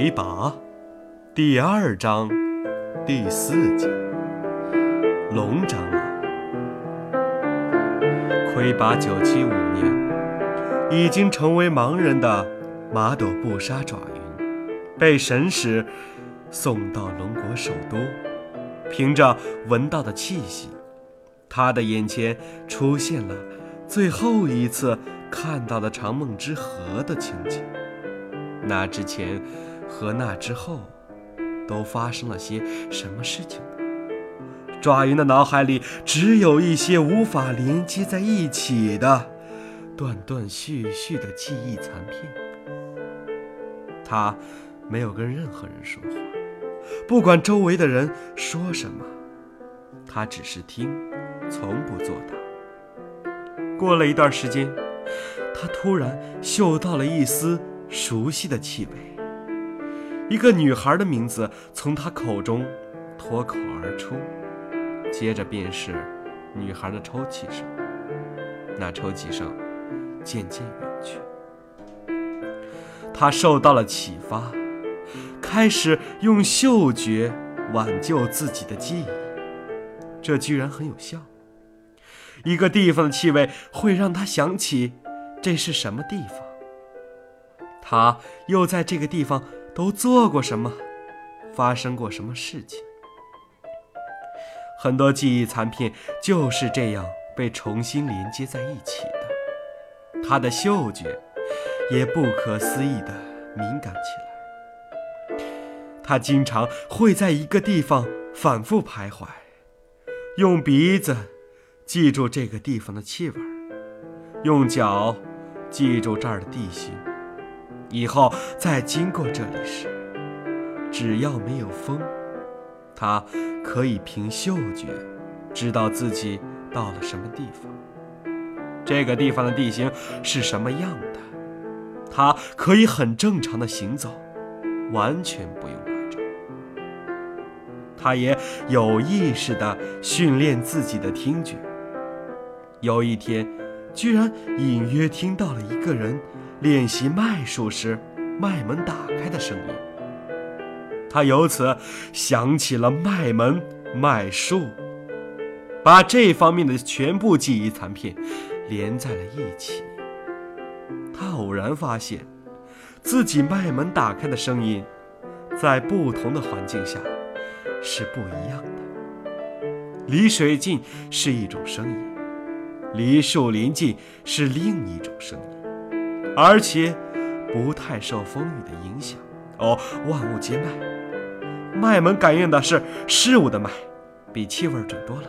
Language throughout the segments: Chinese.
魁拔第二章第四节龙长老。魁拔九七五年，已经成为盲人的马朵布沙爪云，被神使送到龙国首都。凭着闻到的气息，他的眼前出现了最后一次看到的长梦之河的情景。那之前和那之后，都发生了些什么事情呢？爪云的脑海里只有一些无法连接在一起的断断续续的记忆残片。他没有跟任何人说话，不管周围的人说什么，他只是听，从不作答。过了一段时间，他突然嗅到了一丝。熟悉的气味，一个女孩的名字从他口中脱口而出，接着便是女孩的抽泣声。那抽泣声渐渐远去，他受到了启发，开始用嗅觉挽救自己的记忆。这居然很有效。一个地方的气味会让他想起这是什么地方。他又在这个地方都做过什么？发生过什么事情？很多记忆残片就是这样被重新连接在一起的。他的嗅觉也不可思议地敏感起来。他经常会在一个地方反复徘徊，用鼻子记住这个地方的气味，用脚记住这儿的地形。以后再经过这里时，只要没有风，他可以凭嗅觉知道自己到了什么地方。这个地方的地形是什么样的，他可以很正常的行走，完全不用拐杖。他也有意识地训练自己的听觉。有一天，居然隐约听到了一个人。练习脉术时，脉门打开的声音。他由此想起了脉门、脉术，把这方面的全部记忆残片连在了一起。他偶然发现，自己脉门打开的声音，在不同的环境下是不一样的。离水近是一种声音，离树林近是另一种声音。而且不太受风雨的影响哦，万物皆脉，脉门感应的是事物的脉，比气味准多了。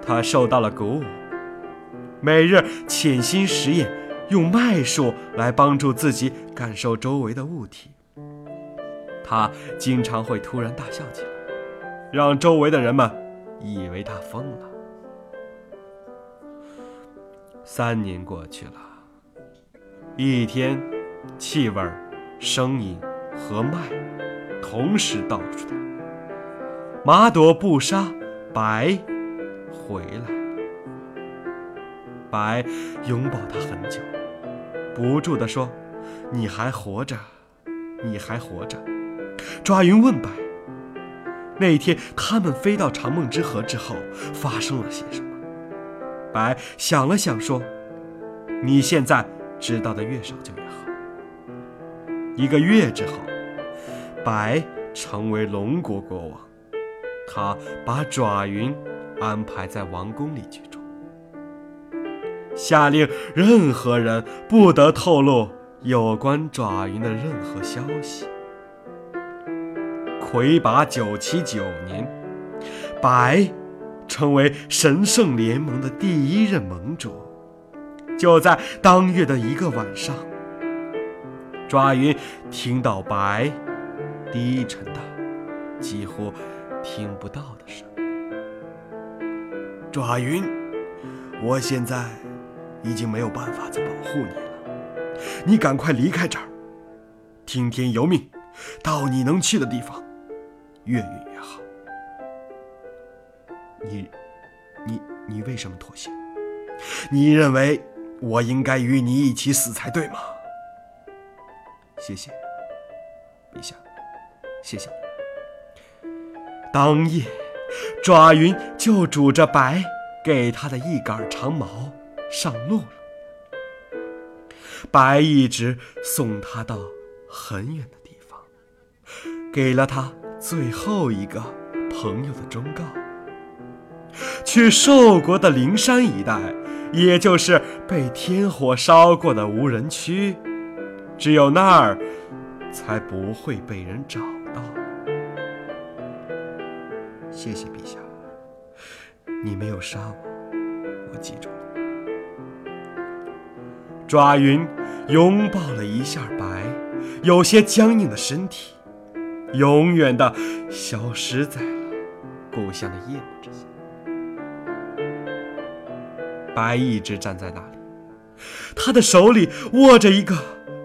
他受到了鼓舞，每日潜心实验，用脉术来帮助自己感受周围的物体。他经常会突然大笑起来，让周围的人们以为他疯了。三年过去了。一天，气味、声音和脉同时到处的。马朵布沙白回来白拥抱他很久，不住地说：“你还活着，你还活着。”抓云问白：“那天他们飞到长梦之河之后，发生了些什么？”白想了想说：“你现在。”知道的越少就越好。一个月之后，白成为龙国国王，他把爪云安排在王宫里居住，下令任何人不得透露有关爪云的任何消息。魁拔九七九年，白成为神圣联盟的第一任盟主。就在当月的一个晚上，抓云听到白低沉的、几乎听不到的声音。抓云，我现在已经没有办法再保护你了，你赶快离开这儿，听天由命，到你能去的地方，越远越好。你，你，你为什么妥协？你认为？我应该与你一起死才对吗？谢谢，陛下，谢谢。当夜，爪云就拄着白给他的一杆长矛上路了。白一直送他到很远的地方，给了他最后一个朋友的忠告：去寿国的灵山一带，也就是被天火烧过的无人区，只有那儿才不会被人找到。谢谢陛下，你没有杀我，我记住了。爪云拥抱了一下白，有些僵硬的身体，永远的消失在了故乡的夜幕之下。白一直站在那里，他的手里握着一个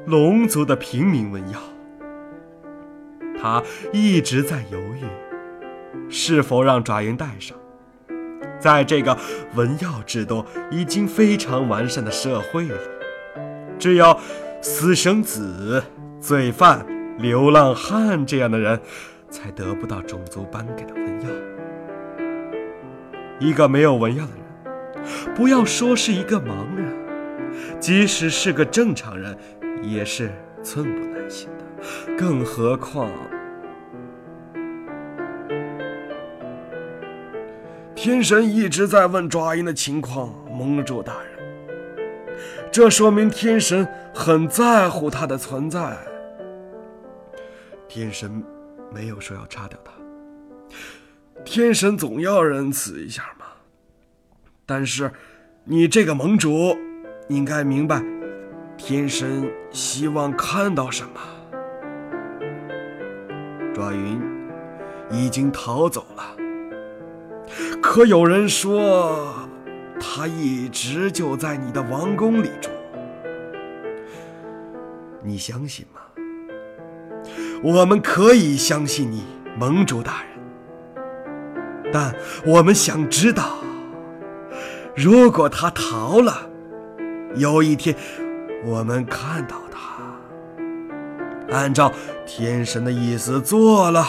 龙族的平民文药，他一直在犹豫，是否让爪云带上。在这个文药制度已经非常完善的社会里。只有私生子、罪犯、流浪汉这样的人，才得不到种族颁给的文药。一个没有文药的人，不要说是一个盲人，即使是个正常人，也是寸步难行的。更何况，天神一直在问爪鹰的情况，盟主大人。这说明天神很在乎他的存在。天神没有说要杀掉他，天神总要仁慈一下。但是，你这个盟主应该明白，天神希望看到什么。爪云已经逃走了，可有人说。他一直就在你的王宫里住，你相信吗？我们可以相信你，盟主大人。但我们想知道，如果他逃了，有一天我们看到他，按照天神的意思做了，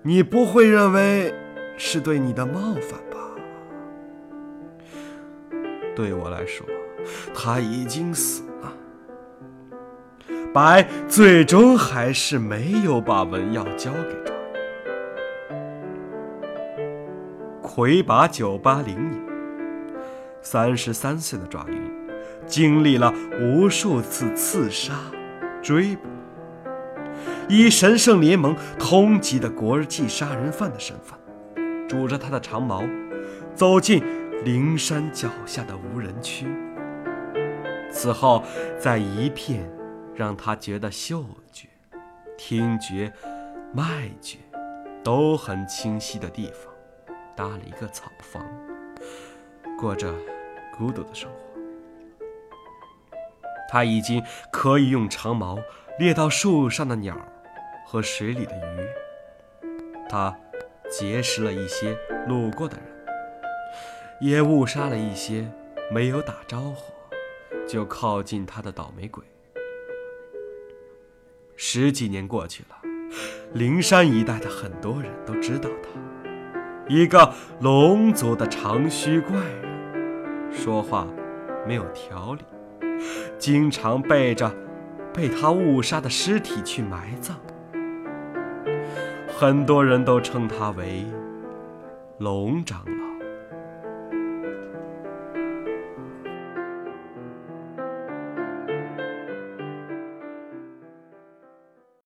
你不会认为是对你的冒犯吧？对我来说，他已经死了。白最终还是没有把文药交给爪云。魁拔九八零年，三十三岁的爪云，经历了无数次刺杀、追捕，以神圣联盟通缉的国际杀人犯的身份，拄着他的长矛，走进。灵山脚下的无人区。此后，在一片让他觉得嗅觉、听觉、脉觉都很清晰的地方，搭了一个草房，过着孤独的生活。他已经可以用长矛猎到树上的鸟和水里的鱼。他结识了一些路过的人。也误杀了一些没有打招呼就靠近他的倒霉鬼。十几年过去了，灵山一带的很多人都知道他，一个龙族的长须怪，说话没有条理，经常背着被他误杀的尸体去埋葬。很多人都称他为龙长老。